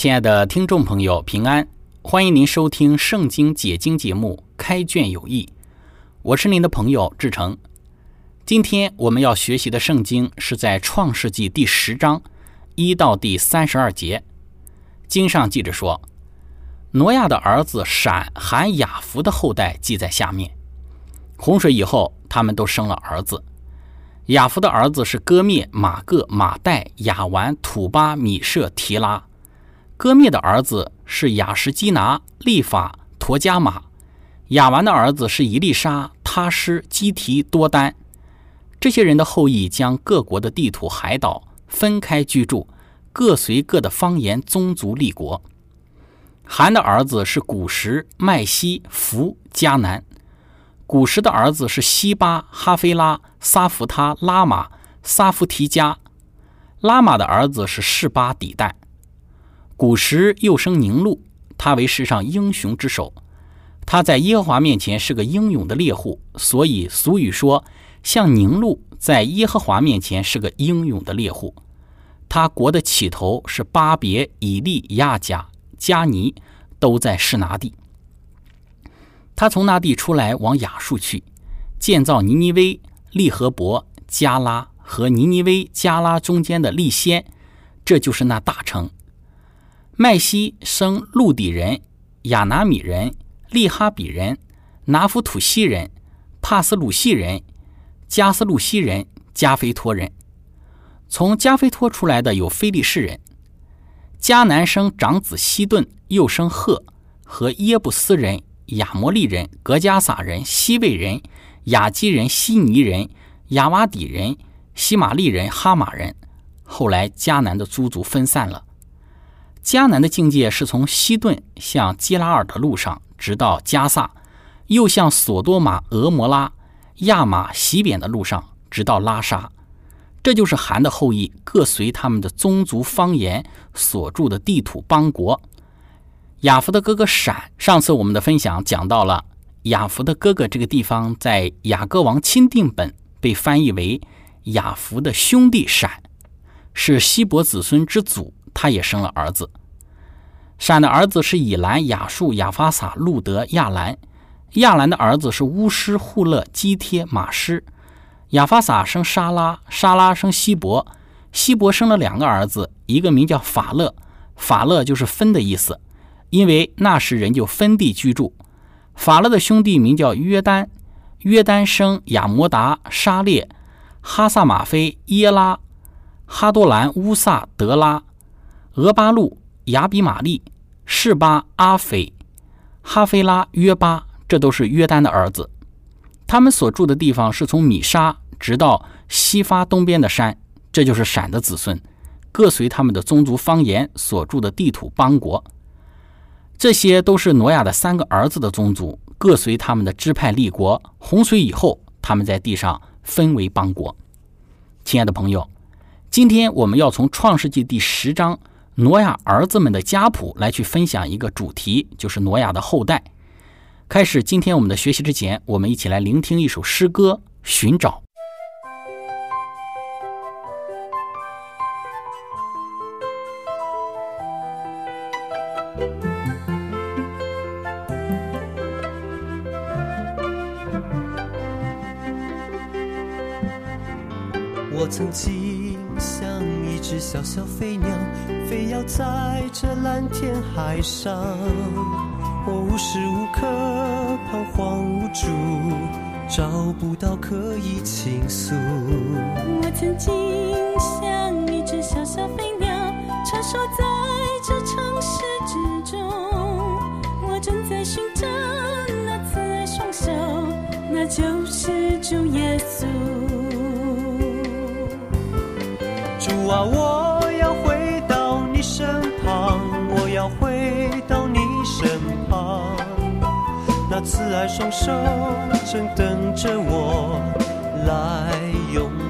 亲爱的听众朋友，平安！欢迎您收听《圣经解经》节目《开卷有益》，我是您的朋友志成。今天我们要学习的圣经是在《创世纪》第十章一到第三十二节。经上记着说，挪亚的儿子闪、含、雅弗的后代记在下面。洪水以后，他们都生了儿子。雅弗的儿子是哥灭、马各、马代、雅完、土巴、米舍、提拉。割灭的儿子是雅什基拿、利法、陀加马；雅完的儿子是伊丽莎、他施、基提、多丹。这些人的后裔将各国的地图、海岛分开居住，各随各的方言、宗族立国。韩的儿子是古什、麦西、弗、迦南；古什的儿子是西巴、哈菲拉、撒弗他、拉玛、撒弗提加；拉玛的儿子是示巴、底代。古时又生宁禄，他为世上英雄之首。他在耶和华面前是个英勇的猎户，所以俗语说：“像宁禄在耶和华面前是个英勇的猎户。”他国的起头是巴别、以利、亚甲、加尼，都在示拿地。他从那地出来，往亚述去，建造尼尼微、利和伯、加拉和尼尼微、加拉中间的利先，这就是那大城。麦西生陆底人、亚拿米人、利哈比人、拿弗土西人、帕斯鲁西人、加斯路西人、加菲托人。从加菲托出来的有菲利士人。迦南生长子西顿，又生赫和耶布斯人、亚摩利人、格加撒人、西魏人、雅基人、西尼人、亚瓦底人、西玛利人、哈马人。后来迦南的诸族分散了。迦南的境界是从西顿向基拉尔的路上，直到加萨，又向索多玛、俄摩拉、亚玛、西扁的路上，直到拉沙。这就是韩的后裔各随他们的宗族方言所住的地土邦国。亚弗的哥哥闪，上次我们的分享讲到了亚弗的哥哥这个地方，在雅各王钦定本被翻译为亚弗的兄弟闪，是希伯子孙之祖。他也生了儿子。闪的儿子是以兰、雅述、亚法撒、路德、亚兰。亚兰的儿子是乌师、户勒、基贴、马师。亚法撒生沙拉，沙拉生希伯。希伯生了两个儿子，一个名叫法勒，法勒就是分的意思，因为那时人就分地居住。法勒的兄弟名叫约丹，约丹生亚摩达、沙列、哈萨马菲、耶拉、哈多兰、乌萨、德拉。俄巴路、亚比玛利、示巴、阿斐、哈菲拉、约巴，这都是约丹的儿子。他们所住的地方是从米沙直到西发东边的山，这就是闪的子孙，各随他们的宗族方言所住的地土邦国。这些都是挪亚的三个儿子的宗族，各随他们的支派立国。洪水以后，他们在地上分为邦国。亲爱的朋友，今天我们要从创世纪第十章。挪亚儿子们的家谱来去分享一个主题，就是挪亚的后代。开始今天我们的学习之前，我们一起来聆听一首诗歌《寻找》。我曾经像一只小小飞鸟。在这蓝天海上。我无时无刻彷徨无助，找不到可以倾诉。我曾经像一只小小飞鸟，穿梭在这城市之中。我正在寻找那慈爱双手，那就是主耶稣。主啊，我慈爱双手正等着我来拥抱。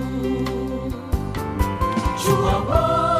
主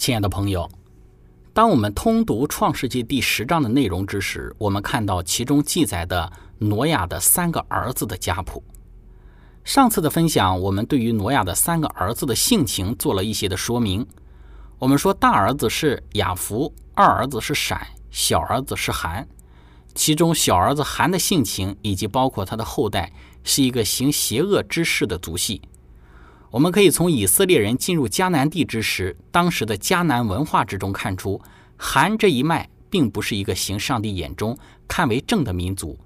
亲爱的朋友，当我们通读《创世纪》第十章的内容之时，我们看到其中记载的挪亚的三个儿子的家谱。上次的分享，我们对于挪亚的三个儿子的性情做了一些的说明。我们说，大儿子是雅福，二儿子是闪，小儿子是含。其中，小儿子含的性情以及包括他的后代，是一个行邪恶之事的族系。我们可以从以色列人进入迦南地之时，当时的迦南文化之中看出，韩这一脉并不是一个行上帝眼中看为正的民族，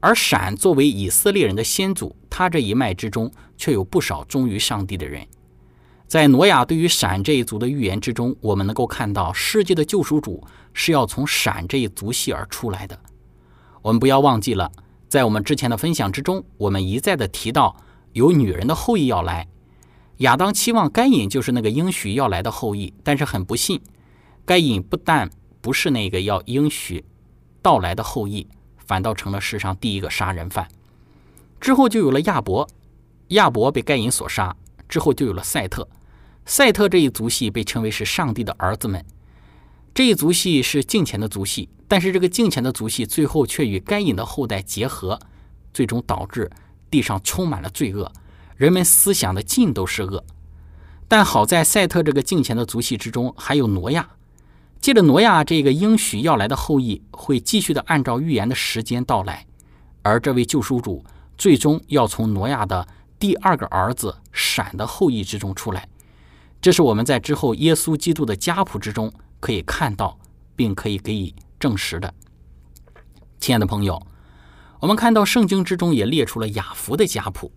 而闪作为以色列人的先祖，他这一脉之中却有不少忠于上帝的人。在挪亚对于闪这一族的预言之中，我们能够看到世界的救赎主是要从闪这一族系而出来的。我们不要忘记了，在我们之前的分享之中，我们一再的提到有女人的后裔要来。亚当期望该隐就是那个应许要来的后裔，但是很不幸，该隐不但不是那个要应许到来的后裔，反倒成了世上第一个杀人犯。之后就有了亚伯，亚伯被该隐所杀，之后就有了赛特，赛特这一族系被称为是上帝的儿子们。这一族系是敬虔的族系，但是这个敬虔的族系最后却与该隐的后代结合，最终导致地上充满了罪恶。人们思想的尽都是恶，但好在赛特这个敬虔的族系之中还有挪亚，借着挪亚这个应许要来的后裔，会继续的按照预言的时间到来，而这位救赎主最终要从挪亚的第二个儿子闪的后裔之中出来，这是我们在之后耶稣基督的家谱之中可以看到，并可以给予证实的。亲爱的朋友，我们看到圣经之中也列出了雅福的家谱。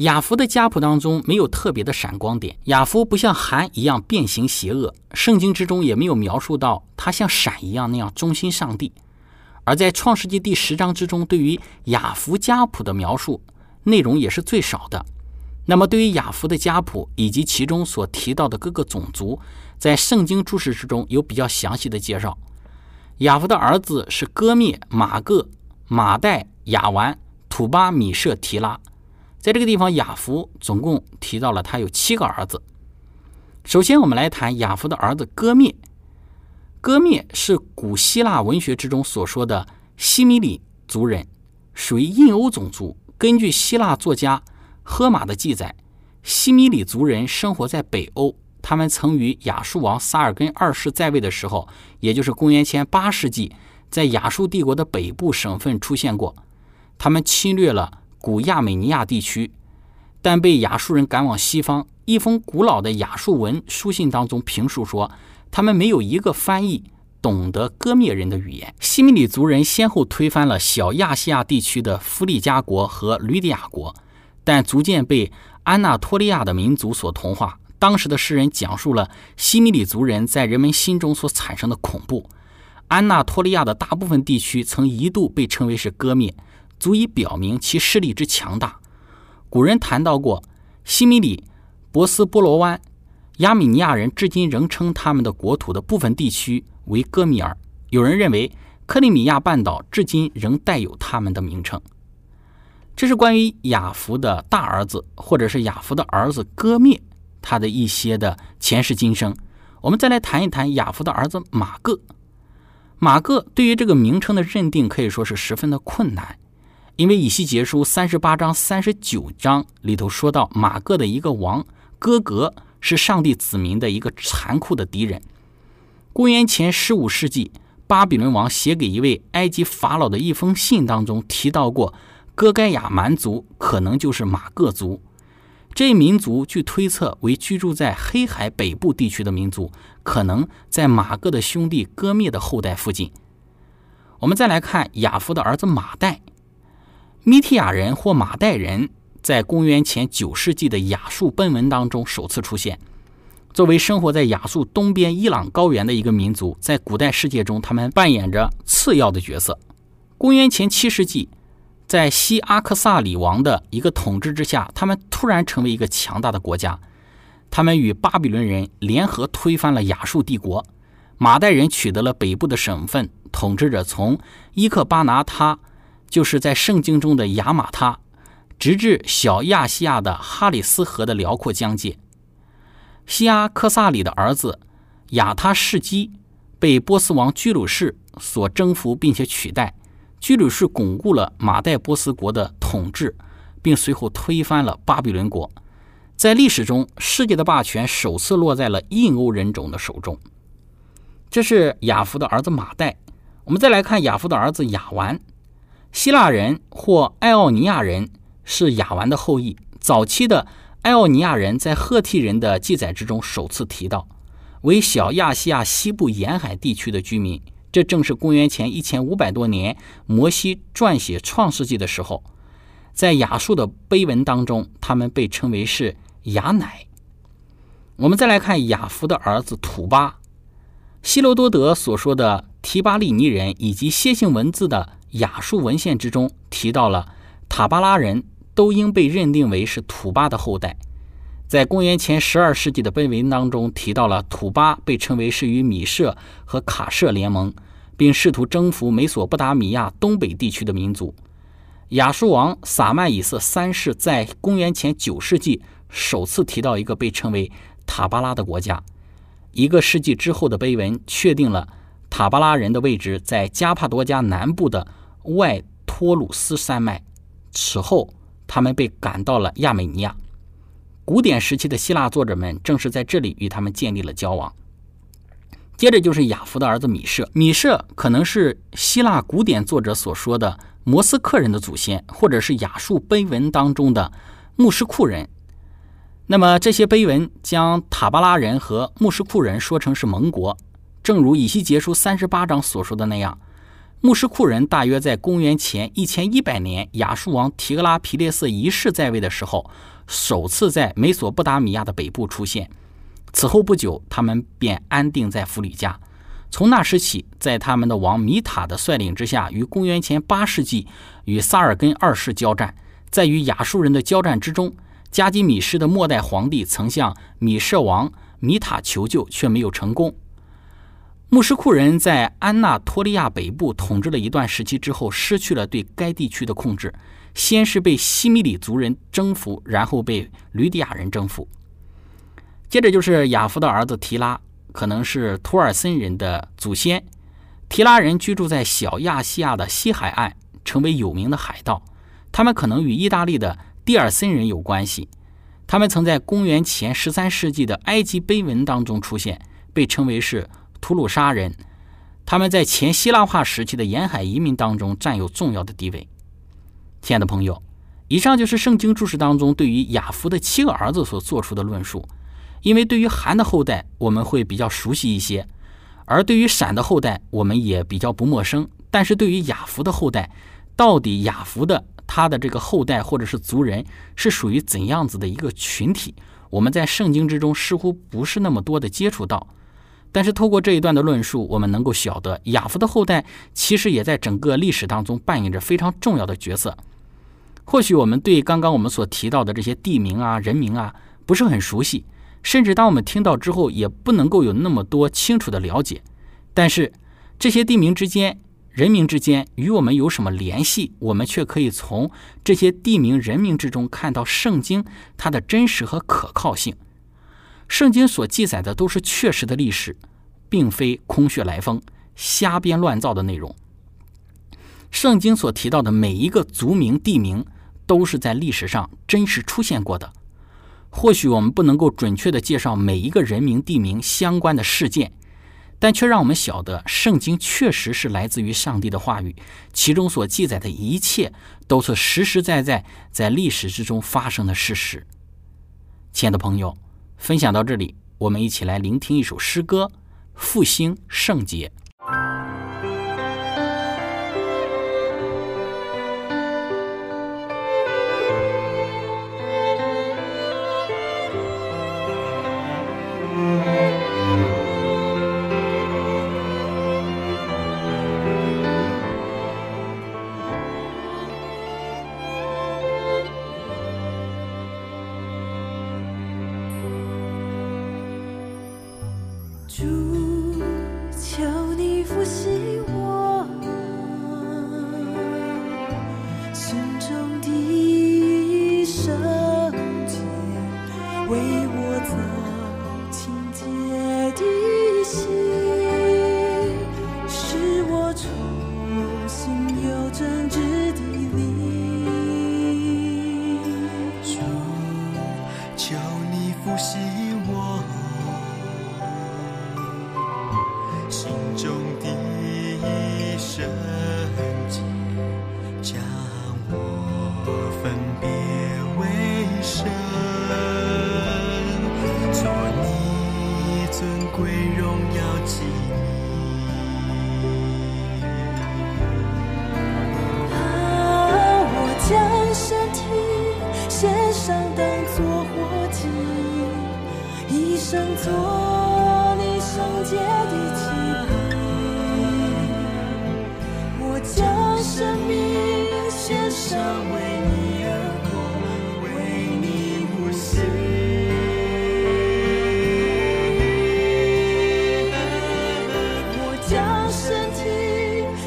雅福的家谱当中没有特别的闪光点，雅福不像韩一样变形邪恶，圣经之中也没有描述到他像闪一样那样忠心上帝。而在创世纪第十章之中，对于雅福家谱的描述内容也是最少的。那么，对于雅福的家谱以及其中所提到的各个种族，在圣经注释之中有比较详细的介绍。雅福的儿子是哥灭、马各、马代、雅完、土巴、米舍、提拉。在这个地方，雅福总共提到了他有七个儿子。首先，我们来谈雅福的儿子戈灭。戈灭是古希腊文学之中所说的西米里族人，属于印欧种族。根据希腊作家荷马的记载，西米里族人生活在北欧。他们曾与亚述王萨尔根二世在位的时候，也就是公元前八世纪，在亚述帝国的北部省份出现过。他们侵略了古亚美尼亚地区，但被亚述人赶往西方。一封古老的亚述文书信当中评述说，他们没有一个翻译懂得割灭人的语言。西米里族人先后推翻了小亚细亚地区的弗利加国和吕底亚国，但逐渐被安纳托利亚的民族所同化。当时的诗人讲述了西米里族人在人们心中所产生的恐怖。安纳托利亚的大部分地区曾一度被称为是割灭，足以表明其势力之强大。古人谈到过西米里、博斯波罗湾、亚米尼亚人，至今仍称他们的国土的部分地区为戈米尔。有人认为克里米亚半岛至今仍带有他们的名称。这是关于雅福的大儿子，或者是雅福的儿子戈灭。他的一些的前世今生，我们再来谈一谈雅福的儿子马各。马各对于这个名称的认定可以说是十分的困难，因为以西结书三十八章、三十九章里头说到马各的一个王哥格是上帝子民的一个残酷的敌人。公元前十五世纪，巴比伦王写给一位埃及法老的一封信当中提到过，哥盖亚蛮族可能就是马各族。这一民族据推测为居住在黑海北部地区的民族，可能在马各的兄弟哥灭的后代附近。我们再来看亚夫的儿子马代，米提亚人或马代人，在公元前九世纪的亚述奔文当中首次出现。作为生活在亚述东边伊朗高原的一个民族，在古代世界中，他们扮演着次要的角色。公元前七世纪。在西阿克萨里王的一个统治之下，他们突然成为一个强大的国家。他们与巴比伦人联合推翻了亚述帝国，马代人取得了北部的省份，统治者从伊克巴拿他，就是在圣经中的亚马他，直至小亚细亚的哈里斯河的辽阔疆界。西阿克萨里的儿子亚他士基被波斯王居鲁士所征服，并且取代。居鲁士巩固了马代波斯国的统治，并随后推翻了巴比伦国。在历史中，世界的霸权首次落在了印欧人种的手中。这是亚夫的儿子马代。我们再来看亚夫的儿子亚完。希腊人或爱奥尼亚人是亚完的后裔。早期的爱奥尼亚人在赫梯人的记载之中首次提到，为小亚细亚西部沿海地区的居民。这正是公元前一千五百多年，摩西撰写《创世纪》的时候，在亚述的碑文当中，他们被称为是亚乃。我们再来看亚弗的儿子土巴，希罗多德所说的提巴利尼人以及楔形文字的亚述文献之中提到了塔巴拉人都应被认定为是土巴的后代。在公元前十二世纪的碑文当中提到了土巴被称为是与米舍和卡舍联盟，并试图征服美索不达米亚东北地区的民族。亚述王撒曼以色三世在公元前九世纪首次提到一个被称为塔巴拉的国家。一个世纪之后的碑文确定了塔巴拉人的位置在加帕多加南部的外托鲁斯山脉。此后，他们被赶到了亚美尼亚。古典时期的希腊作者们正是在这里与他们建立了交往。接着就是亚夫的儿子米舍，米舍可能是希腊古典作者所说的摩斯克人的祖先，或者是亚述碑文当中的牧师库人。那么这些碑文将塔巴拉人和牧师库人说成是盟国，正如以西结书三十八章所说的那样，穆什库人大约在公元前一千一百年，亚述王提格拉皮列斯一世在位的时候，首次在美索不达米亚的北部出现。此后不久，他们便安定在弗里加。从那时起，在他们的王米塔的率领之下，于公元前八世纪与萨尔根二世交战。在与亚述人的交战之中，加基米施的末代皇帝曾向米舍王米塔求救，却没有成功。穆什库人在安纳托利亚北部统治了一段时期之后，失去了对该地区的控制。先是被西米里族人征服，然后被吕底亚人征服。接着就是雅夫的儿子提拉，可能是图尔森人的祖先。提拉人居住在小亚细亚的西海岸，成为有名的海盗。他们可能与意大利的蒂尔森人有关系。他们曾在公元前十三世纪的埃及碑文当中出现，被称为是。吐鲁沙人，他们在前希腊化时期的沿海移民当中占有重要的地位。亲爱的朋友，以上就是圣经注释当中对于雅弗的七个儿子所做出的论述。因为对于韩的后代，我们会比较熟悉一些；而对于闪的后代，我们也比较不陌生。但是对于雅弗的后代，到底雅弗的他的这个后代或者是族人是属于怎样子的一个群体，我们在圣经之中似乎不是那么多的接触到。但是，透过这一段的论述，我们能够晓得，亚夫的后代其实也在整个历史当中扮演着非常重要的角色。或许我们对刚刚我们所提到的这些地名啊、人名啊不是很熟悉，甚至当我们听到之后，也不能够有那么多清楚的了解。但是，这些地名之间、人名之间与我们有什么联系？我们却可以从这些地名、人名之中看到圣经它的真实和可靠性。圣经所记载的都是确实的历史，并非空穴来风、瞎编乱造的内容。圣经所提到的每一个族名、地名，都是在历史上真实出现过的。或许我们不能够准确的介绍每一个人名、地名相关的事件，但却让我们晓得，圣经确实是来自于上帝的话语，其中所记载的一切都是实实在在在历史之中发生的事实。亲爱的朋友。分享到这里，我们一起来聆听一首诗歌《复兴圣洁》。生做你圣洁的祭品，我将生命献上为你而活，为你呼吸。我将身体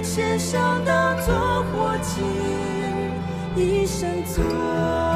献上当作火祭，一生做。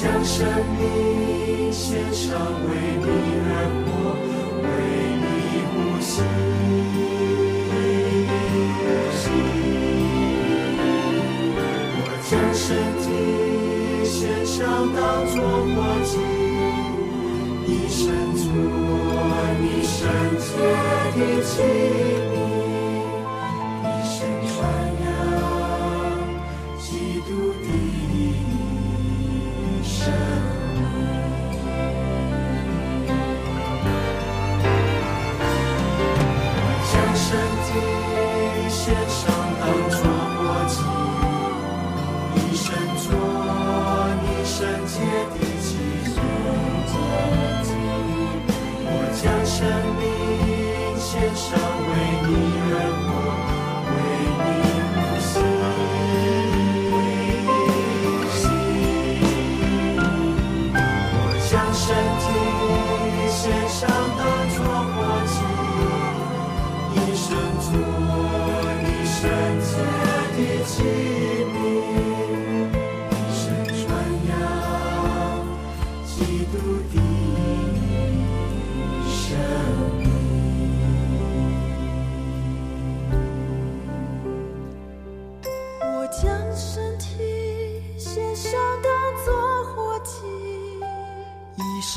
将生命献上，为你而活，为你呼吸。我将身体献上，当作活祭，一生做你圣洁的器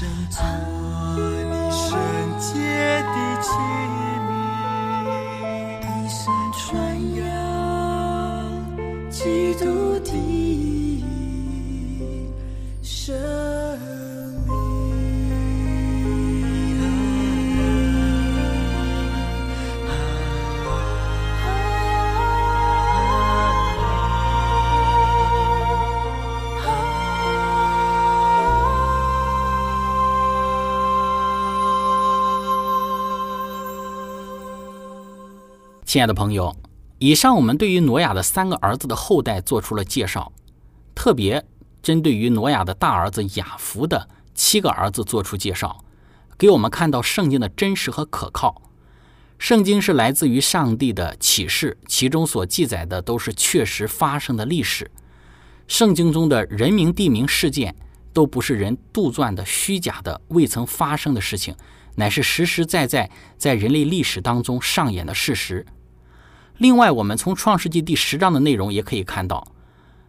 做你圣洁的妻亲爱的朋友，以上我们对于挪亚的三个儿子的后代做出了介绍，特别针对于挪亚的大儿子雅弗的七个儿子做出介绍，给我们看到圣经的真实和可靠。圣经是来自于上帝的启示，其中所记载的都是确实发生的历史。圣经中的人名、地名、事件都不是人杜撰的虚假的、未曾发生的事情，乃是实实在在在人类历史当中上演的事实。另外，我们从创世纪第十章的内容也可以看到，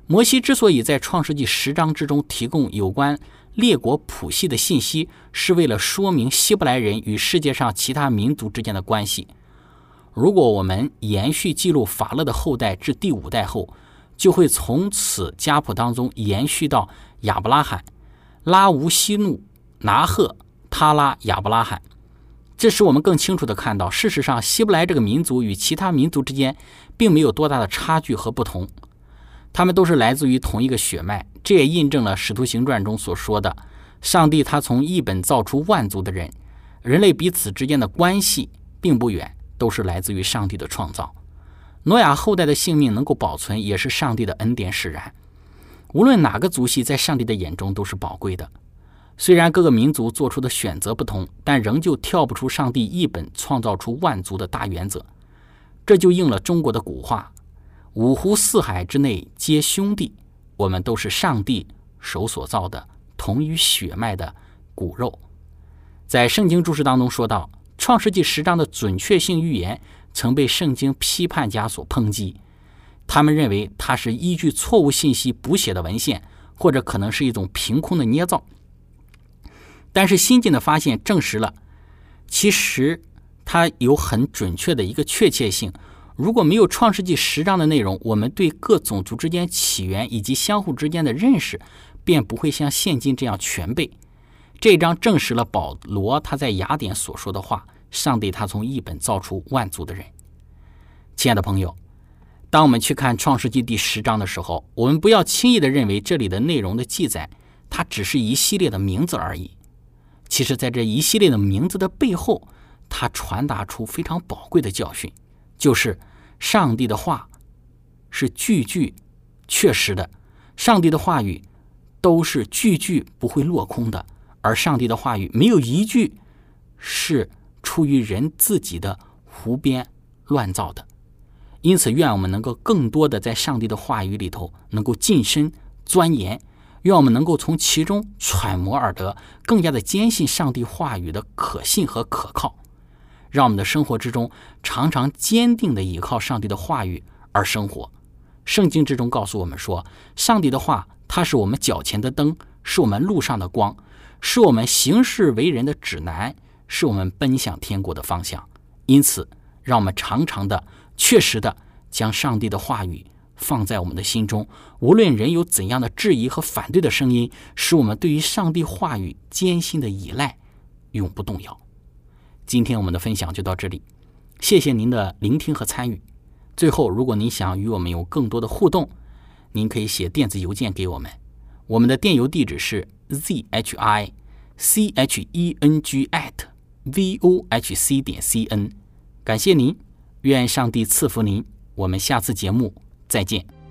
摩西之所以在创世纪十章之中提供有关列国谱系的信息，是为了说明希伯来人与世界上其他民族之间的关系。如果我们延续记录法勒的后代至第五代后，就会从此家谱当中延续到亚伯拉罕、拉吴西努、拿赫、他拉、亚伯拉罕。这使我们更清楚地看到，事实上，希伯来这个民族与其他民族之间并没有多大的差距和不同，他们都是来自于同一个血脉。这也印证了《使徒行传》中所说的：“上帝他从一本造出万族的人，人类彼此之间的关系并不远，都是来自于上帝的创造。”诺亚后代的性命能够保存，也是上帝的恩典使然。无论哪个族系，在上帝的眼中都是宝贵的。虽然各个民族做出的选择不同，但仍旧跳不出上帝一本创造出万族的大原则。这就应了中国的古话：“五湖四海之内皆兄弟。”我们都是上帝手所造的，同于血脉的骨肉。在圣经注释当中说到，《创世纪》十章的准确性预言曾被圣经批判家所抨击。他们认为它是依据错误信息补写的文献，或者可能是一种凭空的捏造。但是新近的发现证实了，其实它有很准确的一个确切性。如果没有《创世纪》十章的内容，我们对各种族之间起源以及相互之间的认识，便不会像现今这样全备。这章证实了保罗他在雅典所说的话：上帝他从一本造出万族的人。亲爱的朋友，当我们去看《创世纪》第十章的时候，我们不要轻易的认为这里的内容的记载，它只是一系列的名字而已。其实，在这一系列的名字的背后，它传达出非常宝贵的教训，就是上帝的话是句句确实的，上帝的话语都是句句不会落空的。而上帝的话语没有一句是出于人自己的胡编乱造的，因此，愿我们能够更多的在上帝的话语里头能够近身钻研，愿我们能够从其中揣摩而得，更加的坚信上帝话语的可信和可靠，让我们的生活之中常常坚定的依靠上帝的话语而生活。圣经之中告诉我们说，上帝的话，它是我们脚前的灯，是我们路上的光。是我们行事为人的指南，是我们奔向天国的方向。因此，让我们常常的、确实的将上帝的话语放在我们的心中。无论人有怎样的质疑和反对的声音，使我们对于上帝话语坚信的依赖永不动摇。今天我们的分享就到这里，谢谢您的聆听和参与。最后，如果您想与我们有更多的互动，您可以写电子邮件给我们，我们的电邮地址是。z h i c h e n g at v o h c 点 c n，感谢您，愿上帝赐福您，我们下次节目再见。